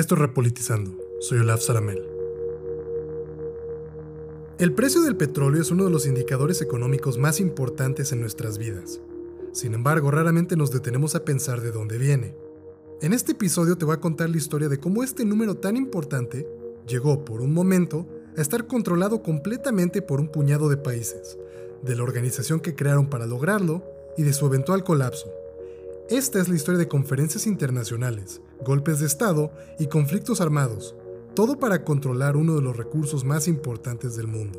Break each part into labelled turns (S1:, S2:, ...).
S1: Esto es Repolitizando. Soy Olaf Saramel. El precio del petróleo es uno de los indicadores económicos más importantes en nuestras vidas. Sin embargo, raramente nos detenemos a pensar de dónde viene. En este episodio te voy a contar la historia de cómo este número tan importante llegó por un momento a estar controlado completamente por un puñado de países, de la organización que crearon para lograrlo y de su eventual colapso. Esta es la historia de conferencias internacionales, golpes de Estado y conflictos armados, todo para controlar uno de los recursos más importantes del mundo.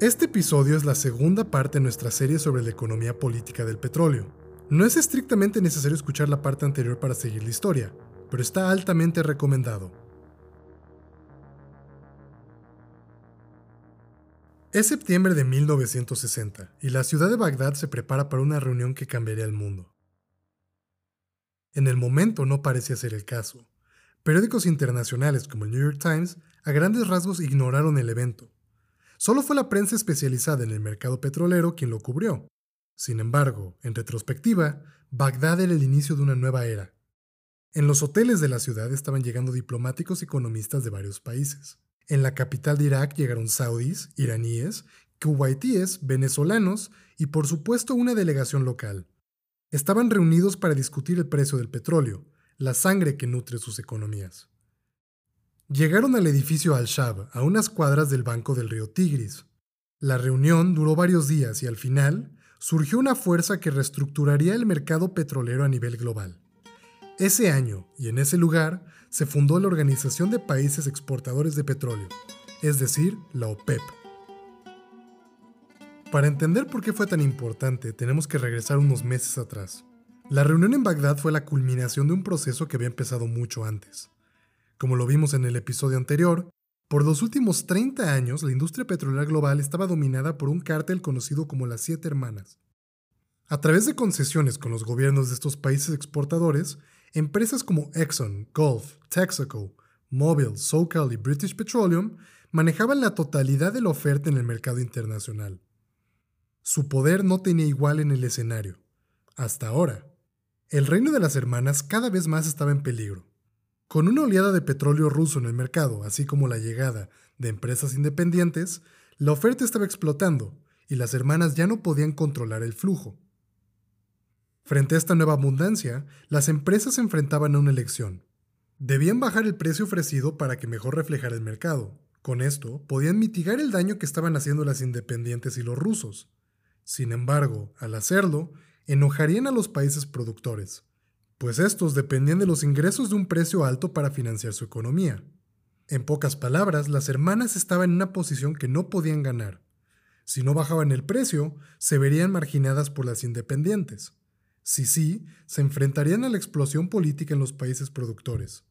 S1: Este episodio es la segunda parte de nuestra serie sobre la economía política del petróleo. No es estrictamente necesario escuchar la parte anterior para seguir la historia, pero está altamente recomendado. Es septiembre de 1960 y la ciudad de Bagdad se prepara para una reunión que cambiaría el mundo. En el momento no parecía ser el caso. Periódicos internacionales como el New York Times a grandes rasgos ignoraron el evento. Solo fue la prensa especializada en el mercado petrolero quien lo cubrió. Sin embargo, en retrospectiva, Bagdad era el inicio de una nueva era. En los hoteles de la ciudad estaban llegando diplomáticos y economistas de varios países. En la capital de Irak llegaron saudíes, iraníes, kuwaitíes, venezolanos y por supuesto una delegación local. Estaban reunidos para discutir el precio del petróleo, la sangre que nutre sus economías. Llegaron al edificio Al-Shab, a unas cuadras del banco del río Tigris. La reunión duró varios días y al final surgió una fuerza que reestructuraría el mercado petrolero a nivel global. Ese año y en ese lugar se fundó la Organización de Países Exportadores de Petróleo, es decir, la OPEP. Para entender por qué fue tan importante, tenemos que regresar unos meses atrás. La reunión en Bagdad fue la culminación de un proceso que había empezado mucho antes. Como lo vimos en el episodio anterior, por los últimos 30 años la industria petrolera global estaba dominada por un cártel conocido como las Siete Hermanas. A través de concesiones con los gobiernos de estos países exportadores, Empresas como Exxon, Gulf, Texaco, Mobil, SoCal y British Petroleum manejaban la totalidad de la oferta en el mercado internacional. Su poder no tenía igual en el escenario. Hasta ahora. El reino de las hermanas cada vez más estaba en peligro. Con una oleada de petróleo ruso en el mercado, así como la llegada de empresas independientes, la oferta estaba explotando y las hermanas ya no podían controlar el flujo. Frente a esta nueva abundancia, las empresas se enfrentaban a una elección. Debían bajar el precio ofrecido para que mejor reflejara el mercado. Con esto, podían mitigar el daño que estaban haciendo las independientes y los rusos. Sin embargo, al hacerlo, enojarían a los países productores, pues estos dependían de los ingresos de un precio alto para financiar su economía. En pocas palabras, las hermanas estaban en una posición que no podían ganar. Si no bajaban el precio, se verían marginadas por las independientes. Si sí, se enfrentarían a la explosión política en los países productores.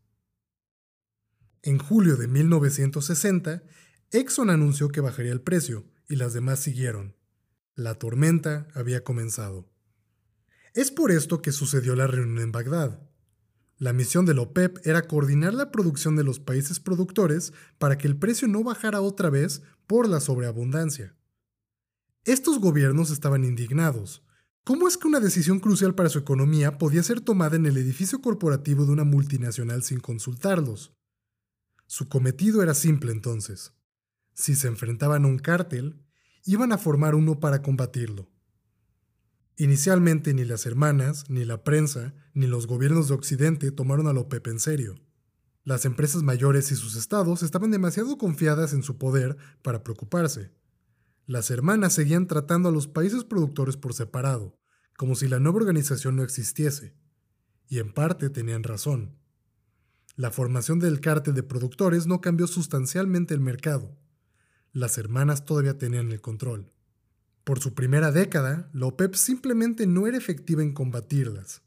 S1: En julio de 1960, Exxon anunció que bajaría el precio y las demás siguieron. La tormenta había comenzado. Es por esto que sucedió la reunión en Bagdad. La misión de la OPEP era coordinar la producción de los países productores para que el precio no bajara otra vez por la sobreabundancia. Estos gobiernos estaban indignados, ¿Cómo es que una decisión crucial para su economía podía ser tomada en el edificio corporativo de una multinacional sin consultarlos? Su cometido era simple entonces. Si se enfrentaban a un cártel, iban a formar uno para combatirlo. Inicialmente ni las hermanas, ni la prensa, ni los gobiernos de Occidente tomaron a la OPEP en serio. Las empresas mayores y sus estados estaban demasiado confiadas en su poder para preocuparse. Las hermanas seguían tratando a los países productores por separado, como si la nueva organización no existiese. Y en parte tenían razón. La formación del cártel de productores no cambió sustancialmente el mercado. Las hermanas todavía tenían el control. Por su primera década, la OPEP simplemente no era efectiva en combatirlas.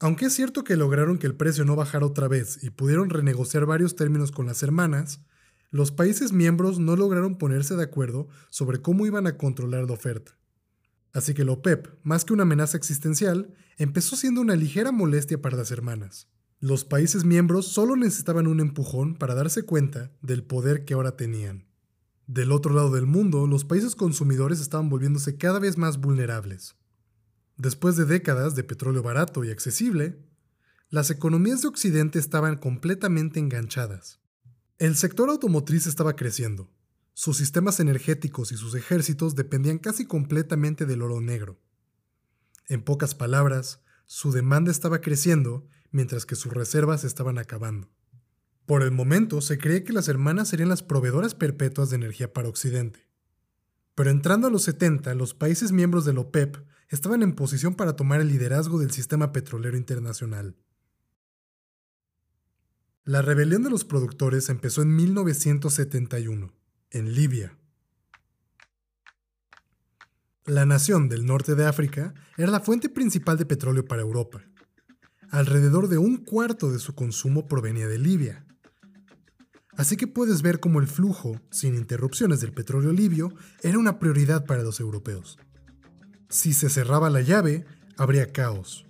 S1: Aunque es cierto que lograron que el precio no bajara otra vez y pudieron renegociar varios términos con las hermanas, los países miembros no lograron ponerse de acuerdo sobre cómo iban a controlar la oferta. Así que la OPEP, más que una amenaza existencial, empezó siendo una ligera molestia para las hermanas. Los países miembros solo necesitaban un empujón para darse cuenta del poder que ahora tenían. Del otro lado del mundo, los países consumidores estaban volviéndose cada vez más vulnerables. Después de décadas de petróleo barato y accesible, las economías de Occidente estaban completamente enganchadas. El sector automotriz estaba creciendo. Sus sistemas energéticos y sus ejércitos dependían casi completamente del oro negro. En pocas palabras, su demanda estaba creciendo mientras que sus reservas estaban acabando. Por el momento se cree que las hermanas serían las proveedoras perpetuas de energía para Occidente. Pero entrando a los 70, los países miembros de la OPEP estaban en posición para tomar el liderazgo del sistema petrolero internacional. La rebelión de los productores empezó en 1971, en Libia. La nación del norte de África era la fuente principal de petróleo para Europa. Alrededor de un cuarto de su consumo provenía de Libia. Así que puedes ver cómo el flujo, sin interrupciones del petróleo libio, era una prioridad para los europeos. Si se cerraba la llave, habría caos.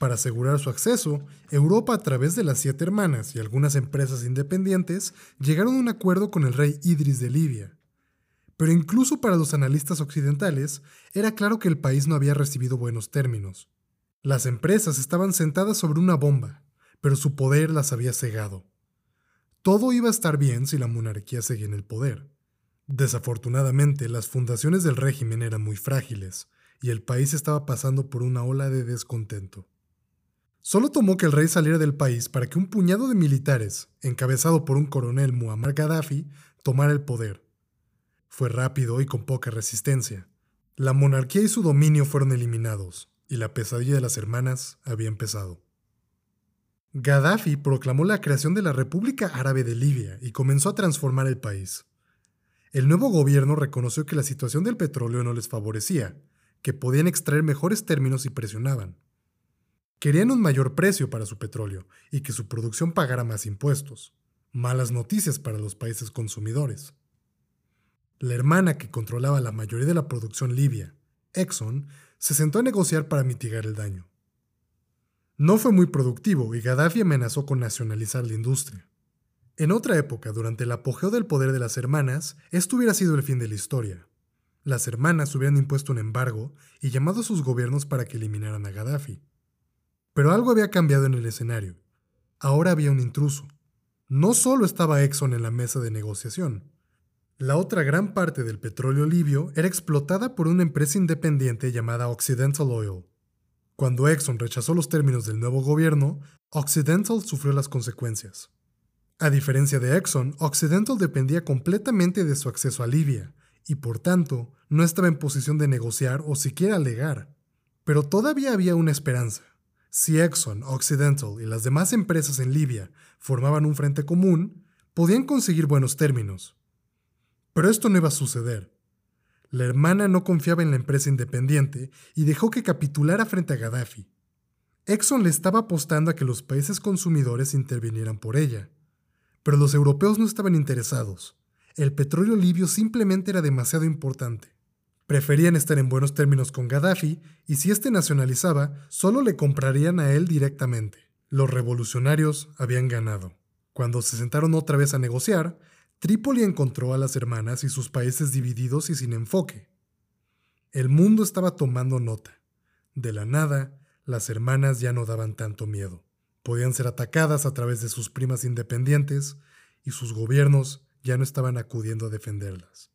S1: Para asegurar su acceso, Europa a través de las siete hermanas y algunas empresas independientes llegaron a un acuerdo con el rey Idris de Libia. Pero incluso para los analistas occidentales, era claro que el país no había recibido buenos términos. Las empresas estaban sentadas sobre una bomba, pero su poder las había cegado. Todo iba a estar bien si la monarquía seguía en el poder. Desafortunadamente, las fundaciones del régimen eran muy frágiles, y el país estaba pasando por una ola de descontento. Solo tomó que el rey saliera del país para que un puñado de militares, encabezado por un coronel Muammar Gaddafi, tomara el poder. Fue rápido y con poca resistencia. La monarquía y su dominio fueron eliminados, y la pesadilla de las hermanas había empezado. Gaddafi proclamó la creación de la República Árabe de Libia y comenzó a transformar el país. El nuevo gobierno reconoció que la situación del petróleo no les favorecía, que podían extraer mejores términos y presionaban. Querían un mayor precio para su petróleo y que su producción pagara más impuestos. Malas noticias para los países consumidores. La hermana que controlaba la mayoría de la producción libia, Exxon, se sentó a negociar para mitigar el daño. No fue muy productivo y Gaddafi amenazó con nacionalizar la industria. En otra época, durante el apogeo del poder de las hermanas, esto hubiera sido el fin de la historia. Las hermanas hubieran impuesto un embargo y llamado a sus gobiernos para que eliminaran a Gaddafi. Pero algo había cambiado en el escenario. Ahora había un intruso. No solo estaba Exxon en la mesa de negociación. La otra gran parte del petróleo libio era explotada por una empresa independiente llamada Occidental Oil. Cuando Exxon rechazó los términos del nuevo gobierno, Occidental sufrió las consecuencias. A diferencia de Exxon, Occidental dependía completamente de su acceso a Libia, y por tanto no estaba en posición de negociar o siquiera alegar. Pero todavía había una esperanza. Si Exxon, Occidental y las demás empresas en Libia formaban un frente común, podían conseguir buenos términos. Pero esto no iba a suceder. La hermana no confiaba en la empresa independiente y dejó que capitulara frente a Gaddafi. Exxon le estaba apostando a que los países consumidores intervinieran por ella. Pero los europeos no estaban interesados. El petróleo libio simplemente era demasiado importante. Preferían estar en buenos términos con Gaddafi y si éste nacionalizaba, solo le comprarían a él directamente. Los revolucionarios habían ganado. Cuando se sentaron otra vez a negociar, Trípoli encontró a las hermanas y sus países divididos y sin enfoque. El mundo estaba tomando nota. De la nada, las hermanas ya no daban tanto miedo. Podían ser atacadas a través de sus primas independientes y sus gobiernos ya no estaban acudiendo a defenderlas.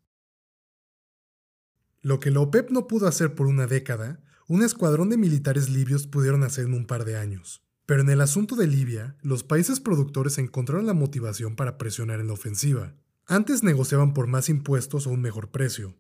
S1: Lo que la OPEP no pudo hacer por una década, un escuadrón de militares libios pudieron hacer en un par de años. Pero en el asunto de Libia, los países productores encontraron la motivación para presionar en la ofensiva. Antes negociaban por más impuestos o un mejor precio.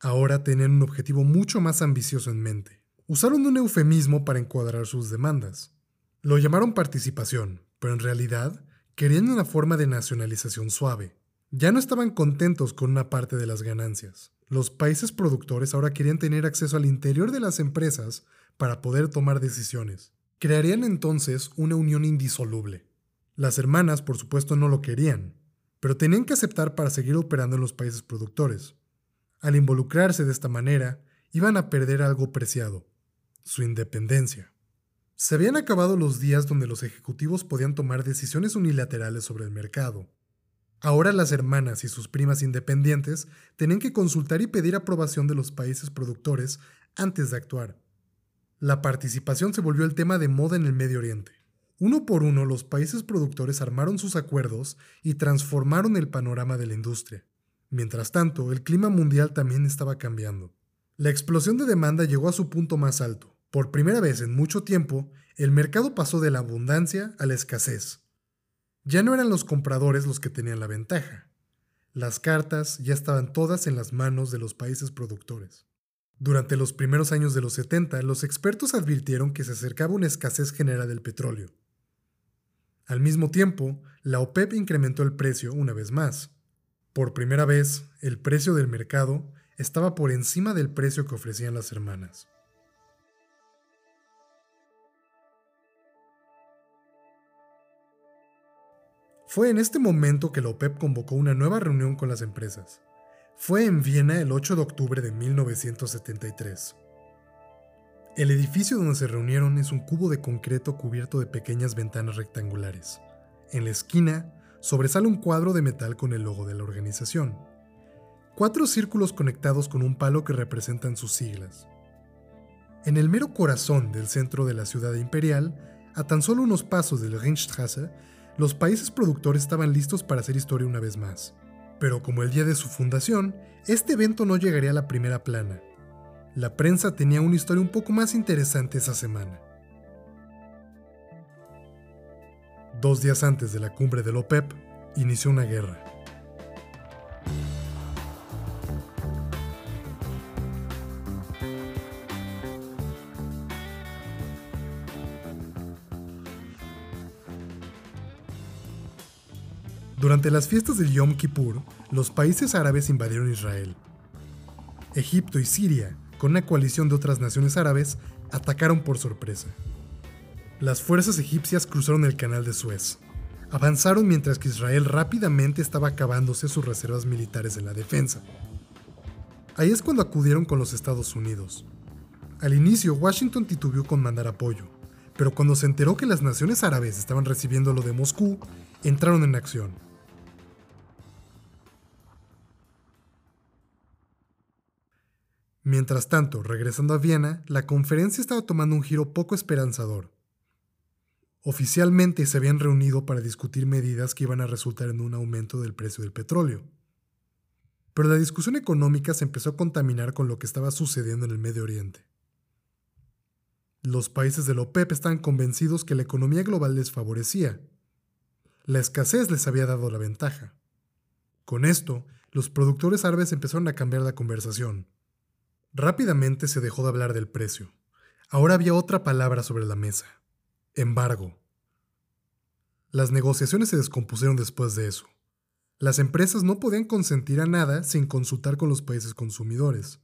S1: Ahora tenían un objetivo mucho más ambicioso en mente. Usaron un eufemismo para encuadrar sus demandas. Lo llamaron participación, pero en realidad querían una forma de nacionalización suave. Ya no estaban contentos con una parte de las ganancias. Los países productores ahora querían tener acceso al interior de las empresas para poder tomar decisiones. Crearían entonces una unión indisoluble. Las hermanas, por supuesto, no lo querían, pero tenían que aceptar para seguir operando en los países productores. Al involucrarse de esta manera, iban a perder algo preciado, su independencia. Se habían acabado los días donde los ejecutivos podían tomar decisiones unilaterales sobre el mercado. Ahora las hermanas y sus primas independientes tenían que consultar y pedir aprobación de los países productores antes de actuar. La participación se volvió el tema de moda en el Medio Oriente. Uno por uno, los países productores armaron sus acuerdos y transformaron el panorama de la industria. Mientras tanto, el clima mundial también estaba cambiando. La explosión de demanda llegó a su punto más alto. Por primera vez en mucho tiempo, el mercado pasó de la abundancia a la escasez. Ya no eran los compradores los que tenían la ventaja. Las cartas ya estaban todas en las manos de los países productores. Durante los primeros años de los 70, los expertos advirtieron que se acercaba una escasez general del petróleo. Al mismo tiempo, la OPEP incrementó el precio una vez más. Por primera vez, el precio del mercado estaba por encima del precio que ofrecían las hermanas. Fue en este momento que la OPEP convocó una nueva reunión con las empresas. Fue en Viena el 8 de octubre de 1973. El edificio donde se reunieron es un cubo de concreto cubierto de pequeñas ventanas rectangulares. En la esquina sobresale un cuadro de metal con el logo de la organización. Cuatro círculos conectados con un palo que representan sus siglas. En el mero corazón del centro de la ciudad imperial, a tan solo unos pasos del Ringstrasse, los países productores estaban listos para hacer historia una vez más. Pero como el día de su fundación, este evento no llegaría a la primera plana. La prensa tenía una historia un poco más interesante esa semana. Dos días antes de la cumbre del OPEP, inició una guerra. Durante las fiestas del Yom Kippur, los países árabes invadieron Israel. Egipto y Siria, con una coalición de otras naciones árabes, atacaron por sorpresa. Las fuerzas egipcias cruzaron el canal de Suez. Avanzaron mientras que Israel rápidamente estaba acabándose sus reservas militares en la defensa. Ahí es cuando acudieron con los Estados Unidos. Al inicio, Washington titubeó con mandar apoyo, pero cuando se enteró que las naciones árabes estaban recibiendo lo de Moscú, entraron en acción. Mientras tanto, regresando a Viena, la conferencia estaba tomando un giro poco esperanzador. Oficialmente se habían reunido para discutir medidas que iban a resultar en un aumento del precio del petróleo. Pero la discusión económica se empezó a contaminar con lo que estaba sucediendo en el Medio Oriente. Los países de la OPEP estaban convencidos que la economía global les favorecía. La escasez les había dado la ventaja. Con esto, los productores árabes empezaron a cambiar la conversación. Rápidamente se dejó de hablar del precio. Ahora había otra palabra sobre la mesa. Embargo. Las negociaciones se descompusieron después de eso. Las empresas no podían consentir a nada sin consultar con los países consumidores.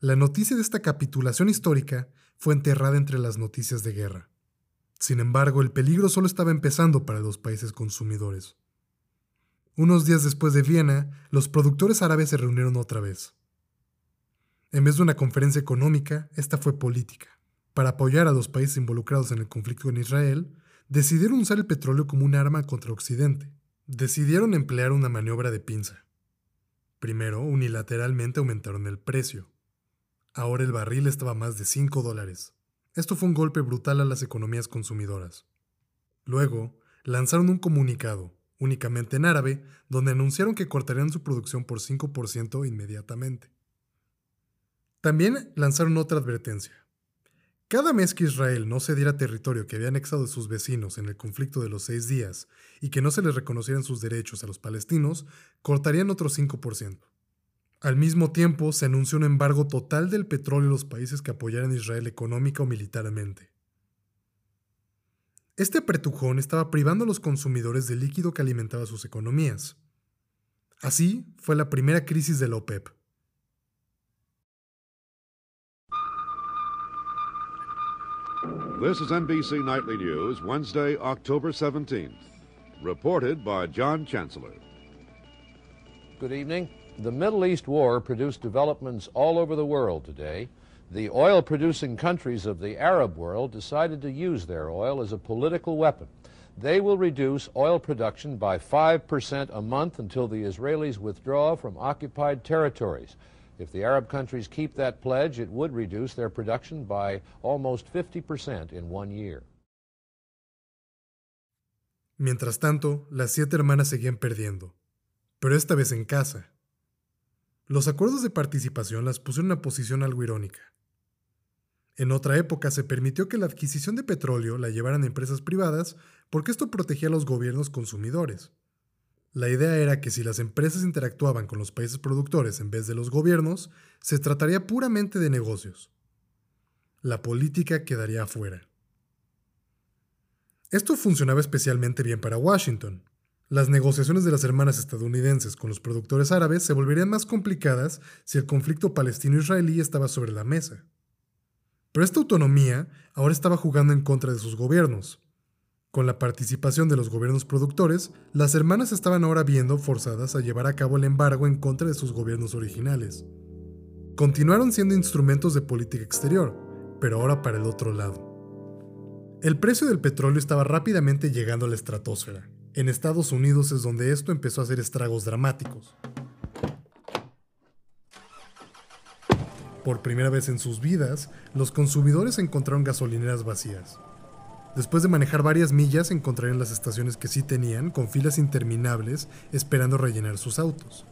S1: La noticia de esta capitulación histórica fue enterrada entre las noticias de guerra. Sin embargo, el peligro solo estaba empezando para los países consumidores. Unos días después de Viena, los productores árabes se reunieron otra vez. En vez de una conferencia económica, esta fue política. Para apoyar a los países involucrados en el conflicto con Israel, decidieron usar el petróleo como un arma contra Occidente. Decidieron emplear una maniobra de pinza. Primero, unilateralmente aumentaron el precio. Ahora el barril estaba a más de 5 dólares. Esto fue un golpe brutal a las economías consumidoras. Luego, lanzaron un comunicado, únicamente en árabe, donde anunciaron que cortarían su producción por 5% inmediatamente. También lanzaron otra advertencia. Cada mes que Israel no cediera territorio que había anexado de sus vecinos en el conflicto de los seis días y que no se les reconocieran sus derechos a los palestinos, cortarían otro 5%. Al mismo tiempo, se anunció un embargo total del petróleo a los países que apoyaran a Israel económica o militarmente. Este apretujón estaba privando a los consumidores del líquido que alimentaba sus economías. Así fue la primera crisis de la OPEP,
S2: This is NBC Nightly News, Wednesday, October 17th. Reported by John Chancellor.
S3: Good evening. The Middle East war produced developments all over the world today. The oil producing countries of the Arab world decided to use their oil as a political weapon. They will reduce oil production by 5% a month until the Israelis withdraw from occupied territories. If the Arab countries keep that pledge, it would reduce their production by almost 50% in one year.
S1: Mientras tanto, las siete hermanas seguían perdiendo, pero esta vez en casa. Los acuerdos de participación las pusieron en una posición algo irónica. En otra época se permitió que la adquisición de petróleo la llevaran empresas privadas porque esto protegía a los gobiernos consumidores. La idea era que si las empresas interactuaban con los países productores en vez de los gobiernos, se trataría puramente de negocios. La política quedaría afuera. Esto funcionaba especialmente bien para Washington. Las negociaciones de las hermanas estadounidenses con los productores árabes se volverían más complicadas si el conflicto palestino-israelí estaba sobre la mesa. Pero esta autonomía ahora estaba jugando en contra de sus gobiernos, con la participación de los gobiernos productores, las hermanas estaban ahora viendo forzadas a llevar a cabo el embargo en contra de sus gobiernos originales. Continuaron siendo instrumentos de política exterior, pero ahora para el otro lado. El precio del petróleo estaba rápidamente llegando a la estratosfera. En Estados Unidos es donde esto empezó a hacer estragos dramáticos. Por primera vez en sus vidas, los consumidores encontraron gasolineras vacías. Después de manejar varias millas, encontrarían las estaciones que sí tenían, con filas interminables, esperando rellenar sus autos.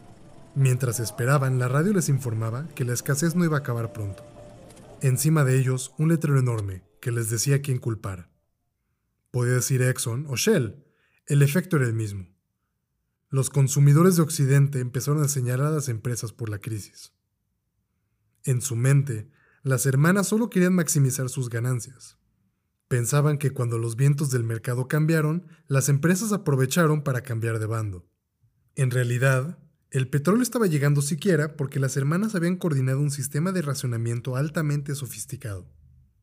S1: Mientras esperaban, la radio les informaba que la escasez no iba a acabar pronto. Encima de ellos, un letrero enorme que les decía quién culpar. Podía decir Exxon o Shell, el efecto era el mismo. Los consumidores de Occidente empezaron a señalar a las empresas por la crisis. En su mente, las hermanas solo querían maximizar sus ganancias. Pensaban que cuando los vientos del mercado cambiaron, las empresas aprovecharon para cambiar de bando. En realidad, el petróleo estaba llegando siquiera porque las hermanas habían coordinado un sistema de racionamiento altamente sofisticado.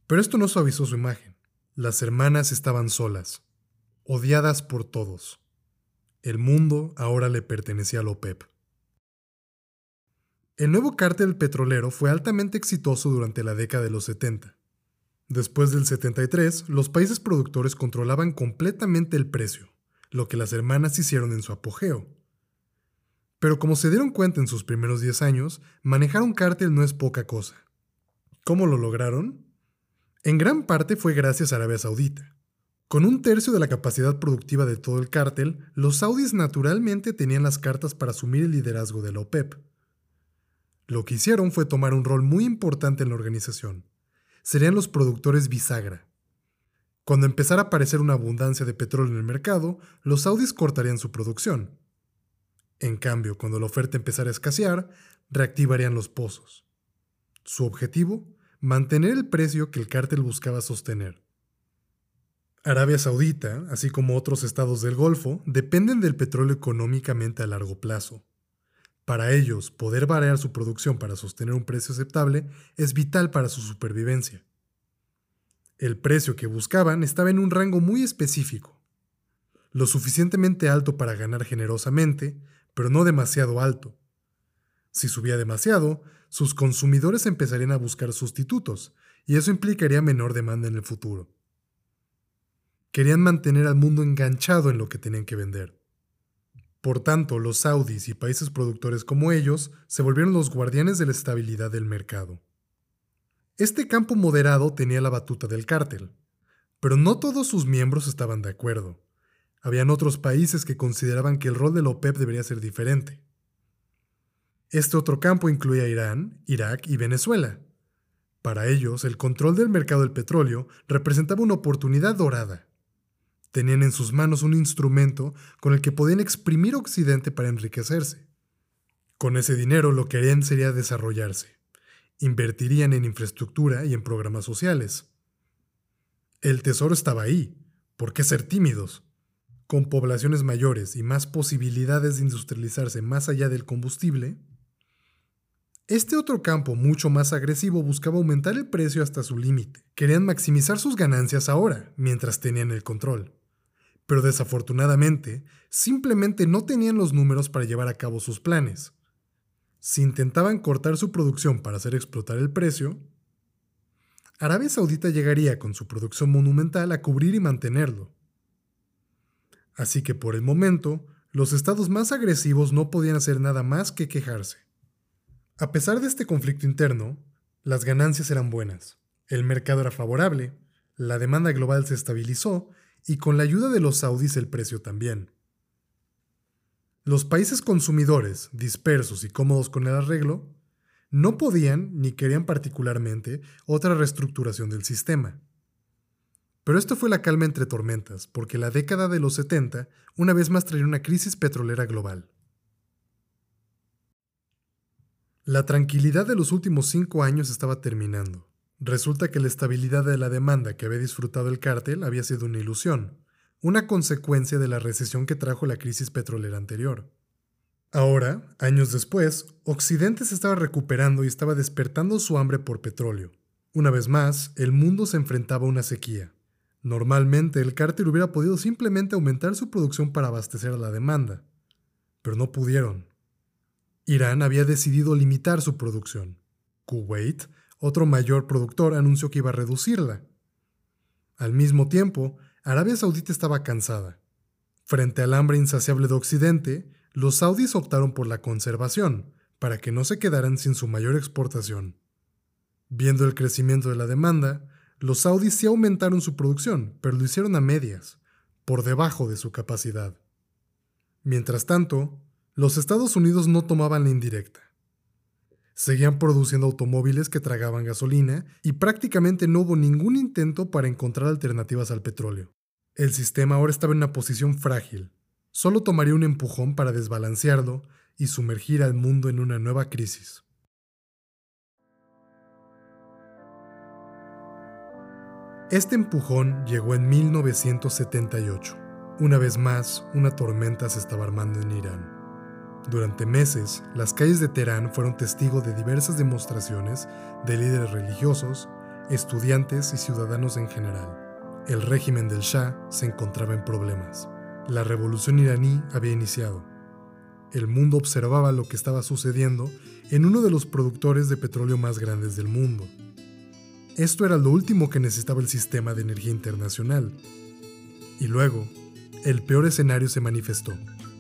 S1: Pero esto no suavizó su imagen. Las hermanas estaban solas, odiadas por todos. El mundo ahora le pertenecía a OPEP. El nuevo cártel petrolero fue altamente exitoso durante la década de los 70. Después del 73, los países productores controlaban completamente el precio, lo que las hermanas hicieron en su apogeo. Pero como se dieron cuenta en sus primeros 10 años, manejar un cártel no es poca cosa. ¿Cómo lo lograron? En gran parte fue gracias a Arabia Saudita. Con un tercio de la capacidad productiva de todo el cártel, los saudíes naturalmente tenían las cartas para asumir el liderazgo de la OPEP. Lo que hicieron fue tomar un rol muy importante en la organización serían los productores bisagra. Cuando empezara a aparecer una abundancia de petróleo en el mercado, los saudis cortarían su producción. En cambio, cuando la oferta empezara a escasear, reactivarían los pozos. Su objetivo, mantener el precio que el cártel buscaba sostener. Arabia Saudita, así como otros estados del Golfo, dependen del petróleo económicamente a largo plazo. Para ellos, poder variar su producción para sostener un precio aceptable es vital para su supervivencia. El precio que buscaban estaba en un rango muy específico, lo suficientemente alto para ganar generosamente, pero no demasiado alto. Si subía demasiado, sus consumidores empezarían a buscar sustitutos, y eso implicaría menor demanda en el futuro. Querían mantener al mundo enganchado en lo que tenían que vender. Por tanto, los saudis y países productores como ellos se volvieron los guardianes de la estabilidad del mercado. Este campo moderado tenía la batuta del cártel, pero no todos sus miembros estaban de acuerdo. Habían otros países que consideraban que el rol de la OPEP debería ser diferente. Este otro campo incluía Irán, Irak y Venezuela. Para ellos, el control del mercado del petróleo representaba una oportunidad dorada. Tenían en sus manos un instrumento con el que podían exprimir Occidente para enriquecerse. Con ese dinero lo que harían sería desarrollarse. Invertirían en infraestructura y en programas sociales. El tesoro estaba ahí. ¿Por qué ser tímidos? Con poblaciones mayores y más posibilidades de industrializarse más allá del combustible, este otro campo mucho más agresivo buscaba aumentar el precio hasta su límite. Querían maximizar sus ganancias ahora, mientras tenían el control pero desafortunadamente simplemente no tenían los números para llevar a cabo sus planes. Si intentaban cortar su producción para hacer explotar el precio, Arabia Saudita llegaría con su producción monumental a cubrir y mantenerlo. Así que por el momento, los estados más agresivos no podían hacer nada más que quejarse. A pesar de este conflicto interno, las ganancias eran buenas, el mercado era favorable, la demanda global se estabilizó y con la ayuda de los saudíes el precio también. Los países consumidores, dispersos y cómodos con el arreglo, no podían ni querían particularmente otra reestructuración del sistema. Pero esto fue la calma entre tormentas, porque la década de los 70 una vez más traía una crisis petrolera global. La tranquilidad de los últimos cinco años estaba terminando. Resulta que la estabilidad de la demanda que había disfrutado el cártel había sido una ilusión, una consecuencia de la recesión que trajo la crisis petrolera anterior. Ahora, años después, Occidente se estaba recuperando y estaba despertando su hambre por petróleo. Una vez más, el mundo se enfrentaba a una sequía. Normalmente el cártel hubiera podido simplemente aumentar su producción para abastecer a la demanda, pero no pudieron. Irán había decidido limitar su producción. Kuwait, otro mayor productor, anunció que iba a reducirla. Al mismo tiempo, Arabia Saudita estaba cansada. Frente al hambre insaciable de Occidente, los saudíes optaron por la conservación, para que no se quedaran sin su mayor exportación. Viendo el crecimiento de la demanda, los saudíes sí aumentaron su producción, pero lo hicieron a medias, por debajo de su capacidad. Mientras tanto, los Estados Unidos no tomaban la indirecta. Seguían produciendo automóviles que tragaban gasolina y prácticamente no hubo ningún intento para encontrar alternativas al petróleo. El sistema ahora estaba en una posición frágil. Solo tomaría un empujón para desbalancearlo y sumergir al mundo en una nueva crisis. Este empujón llegó en 1978. Una vez más, una tormenta se estaba armando en Irán. Durante meses, las calles de Teherán fueron testigo de diversas demostraciones de líderes religiosos, estudiantes y ciudadanos en general. El régimen del Shah se encontraba en problemas. La revolución iraní había iniciado. El mundo observaba lo que estaba sucediendo en uno de los productores de petróleo más grandes del mundo. Esto era lo último que necesitaba el sistema de energía internacional. Y luego, el peor escenario se manifestó.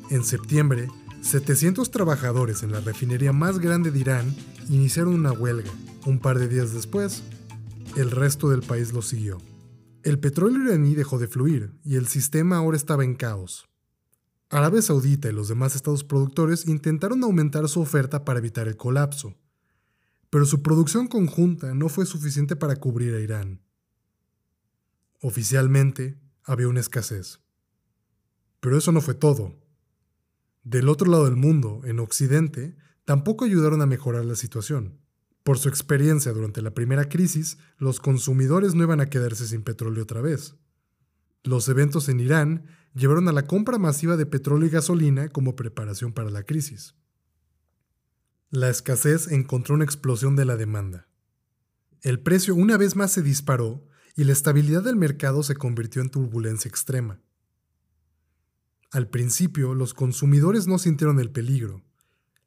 S1: En septiembre, 700 trabajadores en la refinería más grande de Irán iniciaron una huelga. Un par de días después, el resto del país lo siguió. El petróleo iraní dejó de fluir y el sistema ahora estaba en caos. Arabia Saudita y los demás estados productores intentaron aumentar su oferta para evitar el colapso, pero su producción conjunta no fue suficiente para cubrir a Irán. Oficialmente, había una escasez. Pero eso no fue todo. Del otro lado del mundo, en Occidente, tampoco ayudaron a mejorar la situación. Por su experiencia durante la primera crisis, los consumidores no iban a quedarse sin petróleo otra vez. Los eventos en Irán llevaron a la compra masiva de petróleo y gasolina como preparación para la crisis. La escasez encontró una explosión de la demanda. El precio una vez más se disparó y la estabilidad del mercado se convirtió en turbulencia extrema. Al principio, los consumidores no sintieron el peligro.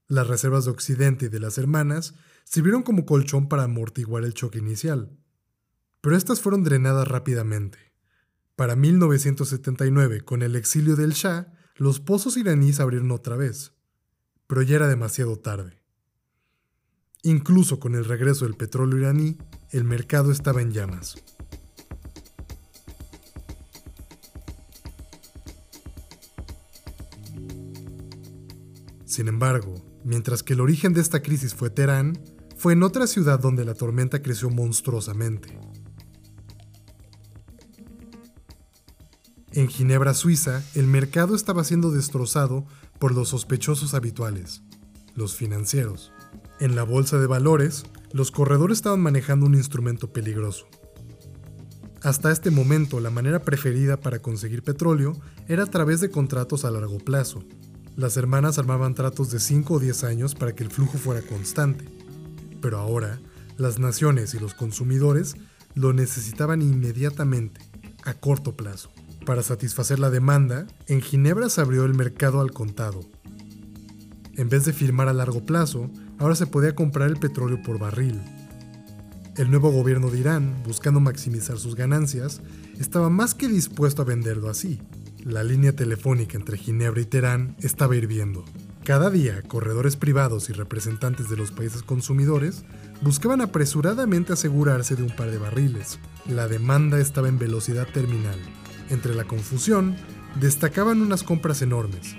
S1: Las reservas de Occidente y de las hermanas sirvieron como colchón para amortiguar el choque inicial. Pero estas fueron drenadas rápidamente. Para 1979, con el exilio del Shah, los pozos iraníes abrieron otra vez. Pero ya era demasiado tarde. Incluso con el regreso del petróleo iraní, el mercado estaba en llamas. Sin embargo, mientras que el origen de esta crisis fue Teherán, fue en otra ciudad donde la tormenta creció monstruosamente. En Ginebra, Suiza, el mercado estaba siendo destrozado por los sospechosos habituales, los financieros. En la bolsa de valores, los corredores estaban manejando un instrumento peligroso. Hasta este momento, la manera preferida para conseguir petróleo era a través de contratos a largo plazo, las hermanas armaban tratos de 5 o 10 años para que el flujo fuera constante. Pero ahora, las naciones y los consumidores lo necesitaban inmediatamente, a corto plazo. Para satisfacer la demanda, en Ginebra se abrió el mercado al contado. En vez de firmar a largo plazo, ahora se podía comprar el petróleo por barril. El nuevo gobierno de Irán, buscando maximizar sus ganancias, estaba más que dispuesto a venderlo así. La línea telefónica entre Ginebra y Teherán estaba hirviendo. Cada día, corredores privados y representantes de los países consumidores buscaban apresuradamente asegurarse de un par de barriles. La demanda estaba en velocidad terminal. Entre la confusión, destacaban unas compras enormes.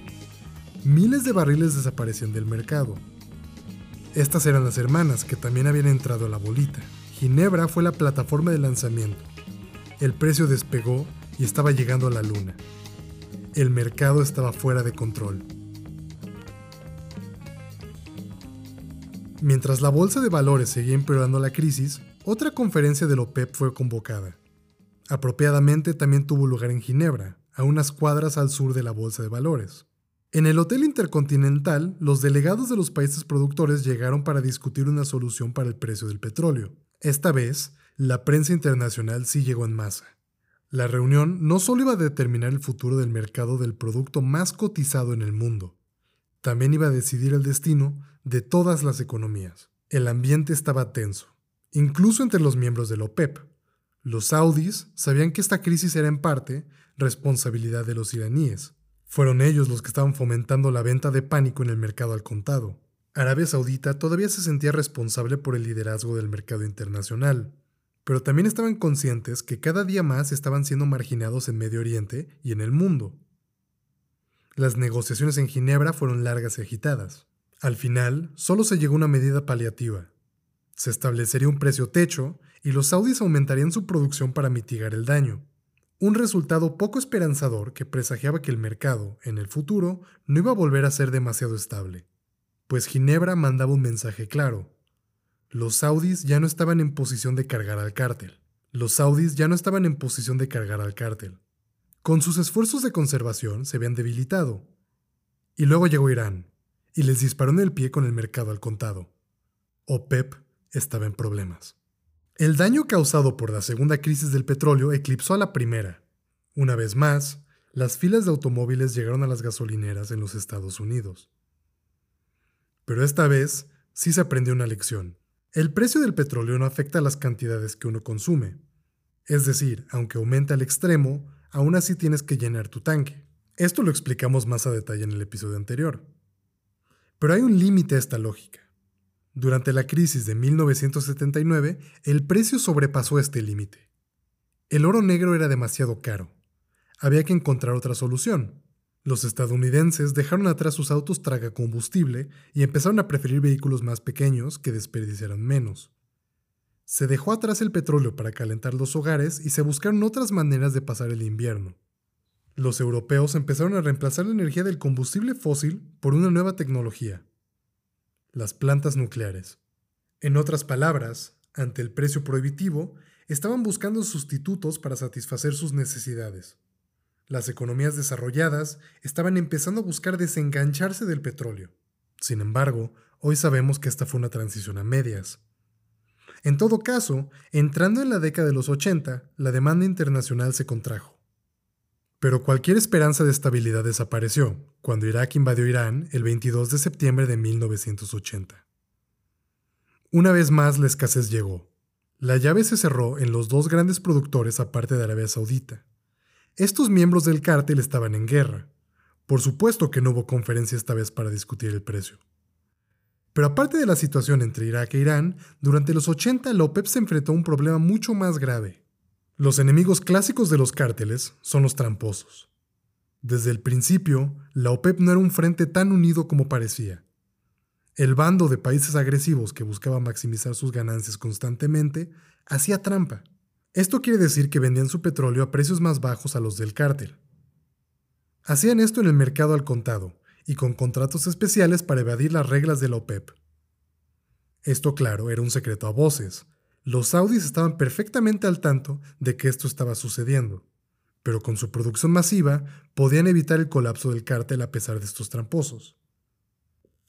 S1: Miles de barriles desaparecían del mercado. Estas eran las hermanas que también habían entrado a la bolita. Ginebra fue la plataforma de lanzamiento. El precio despegó y estaba llegando a la luna. El mercado estaba fuera de control. Mientras la bolsa de valores seguía empeorando la crisis, otra conferencia del OPEP fue convocada. Apropiadamente también tuvo lugar en Ginebra, a unas cuadras al sur de la bolsa de valores. En el Hotel Intercontinental, los delegados de los países productores llegaron para discutir una solución para el precio del petróleo. Esta vez, la prensa internacional sí llegó en masa. La reunión no solo iba a determinar el futuro del mercado del producto más cotizado en el mundo, también iba a decidir el destino de todas las economías. El ambiente estaba tenso, incluso entre los miembros de la OPEP. Los saudis sabían que esta crisis era en parte responsabilidad de los iraníes. Fueron ellos los que estaban fomentando la venta de pánico en el mercado al contado. Arabia Saudita todavía se sentía responsable por el liderazgo del mercado internacional, pero también estaban conscientes que cada día más estaban siendo marginados en Medio Oriente y en el mundo. Las negociaciones en Ginebra fueron largas y agitadas. Al final, solo se llegó a una medida paliativa. Se establecería un precio techo y los saudis aumentarían su producción para mitigar el daño. Un resultado poco esperanzador que presagiaba que el mercado, en el futuro, no iba a volver a ser demasiado estable. Pues Ginebra mandaba un mensaje claro. Los saudis ya no estaban en posición de cargar al cártel. Los saudis ya no estaban en posición de cargar al cártel. Con sus esfuerzos de conservación se habían debilitado. Y luego llegó Irán, y les disparó en el pie con el mercado al contado. OPEP estaba en problemas. El daño causado por la segunda crisis del petróleo eclipsó a la primera. Una vez más, las filas de automóviles llegaron a las gasolineras en los Estados Unidos. Pero esta vez sí se aprendió una lección. El precio del petróleo no afecta a las cantidades que uno consume. Es decir, aunque aumente al extremo, aún así tienes que llenar tu tanque. Esto lo explicamos más a detalle en el episodio anterior. Pero hay un límite a esta lógica. Durante la crisis de 1979, el precio sobrepasó este límite. El oro negro era demasiado caro. Había que encontrar otra solución. Los estadounidenses dejaron atrás sus autos combustible y empezaron a preferir vehículos más pequeños que desperdiciaran menos. Se dejó atrás el petróleo para calentar los hogares y se buscaron otras maneras de pasar el invierno. Los europeos empezaron a reemplazar la energía del combustible fósil por una nueva tecnología, las plantas nucleares. En otras palabras, ante el precio prohibitivo, estaban buscando sustitutos para satisfacer sus necesidades. Las economías desarrolladas estaban empezando a buscar desengancharse del petróleo. Sin embargo, hoy sabemos que esta fue una transición a medias. En todo caso, entrando en la década de los 80, la demanda internacional se contrajo. Pero cualquier esperanza de estabilidad desapareció cuando Irak invadió Irán el 22 de septiembre de 1980. Una vez más la escasez llegó. La llave se cerró en los dos grandes productores aparte de Arabia Saudita. Estos miembros del cártel estaban en guerra. Por supuesto que no hubo conferencia esta vez para discutir el precio. Pero aparte de la situación entre Irak e Irán, durante los 80 la OPEP se enfrentó a un problema mucho más grave. Los enemigos clásicos de los cárteles son los tramposos. Desde el principio, la OPEP no era un frente tan unido como parecía. El bando de países agresivos que buscaba maximizar sus ganancias constantemente hacía trampa. Esto quiere decir que vendían su petróleo a precios más bajos a los del cártel. Hacían esto en el mercado al contado, y con contratos especiales para evadir las reglas de la OPEP. Esto, claro, era un secreto a voces. Los saudis estaban perfectamente al tanto de que esto estaba sucediendo, pero con su producción masiva podían evitar el colapso del cártel a pesar de estos tramposos.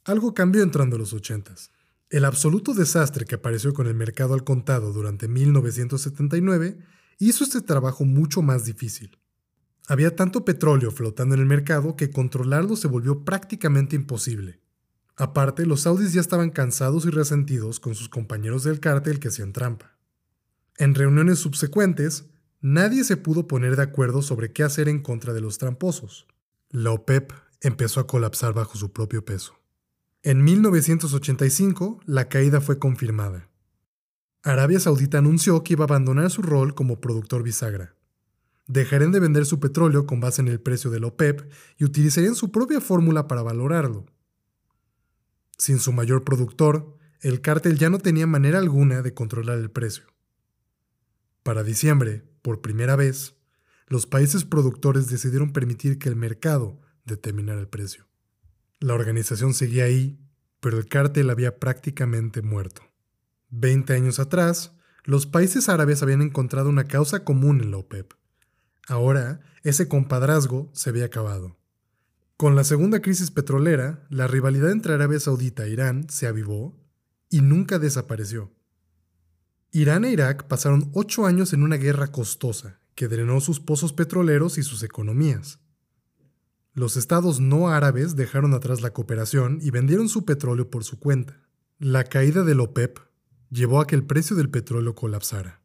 S1: Algo cambió entrando a los ochentas. El absoluto desastre que apareció con el mercado al contado durante 1979 hizo este trabajo mucho más difícil. Había tanto petróleo flotando en el mercado que controlarlo se volvió prácticamente imposible. Aparte, los saudis ya estaban cansados y resentidos con sus compañeros del cártel que hacían trampa. En reuniones subsecuentes, nadie se pudo poner de acuerdo sobre qué hacer en contra de los tramposos. La OPEP empezó a colapsar bajo su propio peso. En 1985, la caída fue confirmada. Arabia Saudita anunció que iba a abandonar su rol como productor bisagra. Dejarían de vender su petróleo con base en el precio del OPEP y utilizarían su propia fórmula para valorarlo. Sin su mayor productor, el cártel ya no tenía manera alguna de controlar el precio. Para diciembre, por primera vez, los países productores decidieron permitir que el mercado determinara el precio. La organización seguía ahí, pero el cártel había prácticamente muerto. Veinte años atrás, los países árabes habían encontrado una causa común en la OPEP. Ahora, ese compadrazgo se había acabado. Con la segunda crisis petrolera, la rivalidad entre Arabia Saudita e Irán se avivó y nunca desapareció. Irán e Irak pasaron ocho años en una guerra costosa que drenó sus pozos petroleros y sus economías. Los estados no árabes dejaron atrás la cooperación y vendieron su petróleo por su cuenta. La caída del OPEP llevó a que el precio del petróleo colapsara.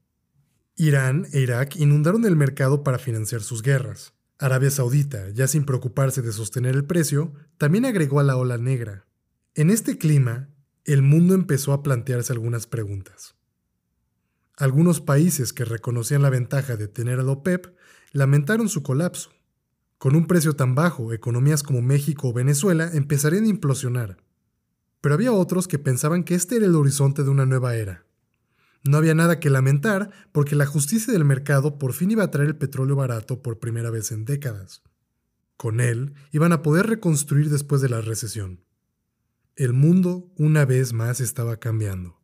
S1: Irán e Irak inundaron el mercado para financiar sus guerras. Arabia Saudita, ya sin preocuparse de sostener el precio, también agregó a la ola negra. En este clima, el mundo empezó a plantearse algunas preguntas. Algunos países que reconocían la ventaja de tener al OPEP lamentaron su colapso. Con un precio tan bajo, economías como México o Venezuela empezarían a implosionar. Pero había otros que pensaban que este era el horizonte de una nueva era. No había nada que lamentar porque la justicia del mercado por fin iba a traer el petróleo barato por primera vez en décadas. Con él iban a poder reconstruir después de la recesión. El mundo una vez más estaba cambiando.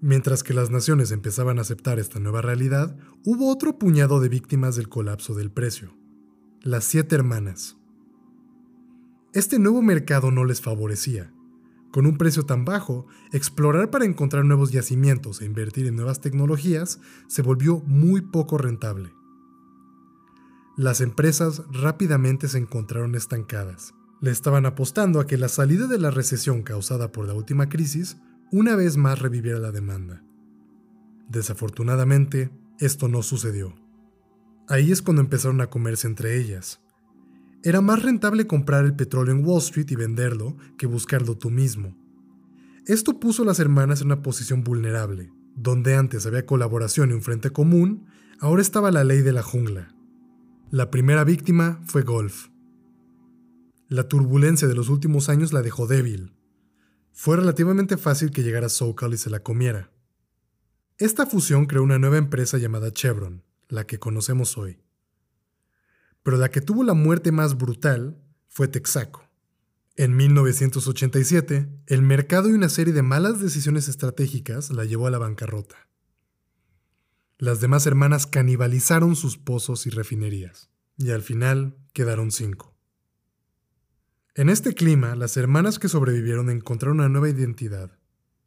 S1: Mientras que las naciones empezaban a aceptar esta nueva realidad, hubo otro puñado de víctimas del colapso del precio. Las siete hermanas. Este nuevo mercado no les favorecía. Con un precio tan bajo, explorar para encontrar nuevos yacimientos e invertir en nuevas tecnologías se volvió muy poco rentable las empresas rápidamente se encontraron estancadas. Le estaban apostando a que la salida de la recesión causada por la última crisis una vez más reviviera la demanda. Desafortunadamente, esto no sucedió. Ahí es cuando empezaron a comerse entre ellas. Era más rentable comprar el petróleo en Wall Street y venderlo que buscarlo tú mismo. Esto puso a las hermanas en una posición vulnerable. Donde antes había colaboración y un frente común, ahora estaba la ley de la jungla. La primera víctima fue Golf. La turbulencia de los últimos años la dejó débil. Fue relativamente fácil que llegara SoCal y se la comiera. Esta fusión creó una nueva empresa llamada Chevron, la que conocemos hoy. Pero la que tuvo la muerte más brutal fue Texaco. En 1987, el mercado y una serie de malas decisiones estratégicas la llevó a la bancarrota. Las demás hermanas canibalizaron sus pozos y refinerías, y al final quedaron cinco. En este clima, las hermanas que sobrevivieron encontraron una nueva identidad.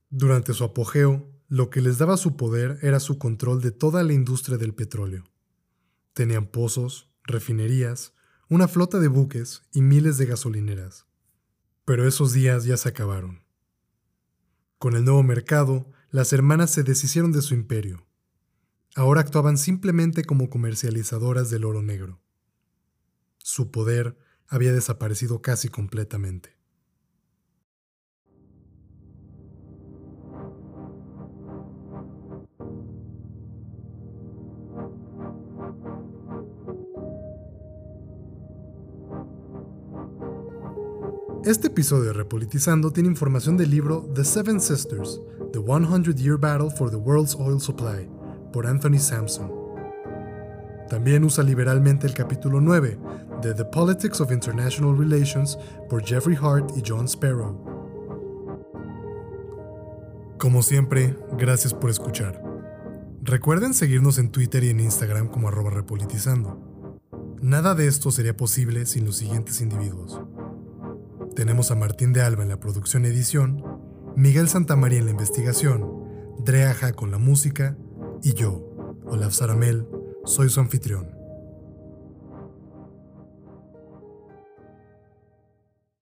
S1: Durante su apogeo, lo que les daba su poder era su control de toda la industria del petróleo. Tenían pozos, refinerías, una flota de buques y miles de gasolineras. Pero esos días ya se acabaron. Con el nuevo mercado, las hermanas se deshicieron de su imperio ahora actuaban simplemente como comercializadoras del oro negro. Su poder había desaparecido casi completamente. Este episodio de Repolitizando tiene información del libro The Seven Sisters, The 100 Year Battle for the World's Oil Supply, por Anthony Sampson. También usa liberalmente el capítulo 9 de The Politics of International Relations por Jeffrey Hart y John Sparrow. Como siempre, gracias por escuchar. Recuerden seguirnos en Twitter y en Instagram como arroba repolitizando. Nada de esto sería posible sin los siguientes individuos. Tenemos a Martín de Alba en la producción edición, Miguel Santamaría en la investigación, Dreaja con la música y yo, Olaf Saramel, soy su anfitrión.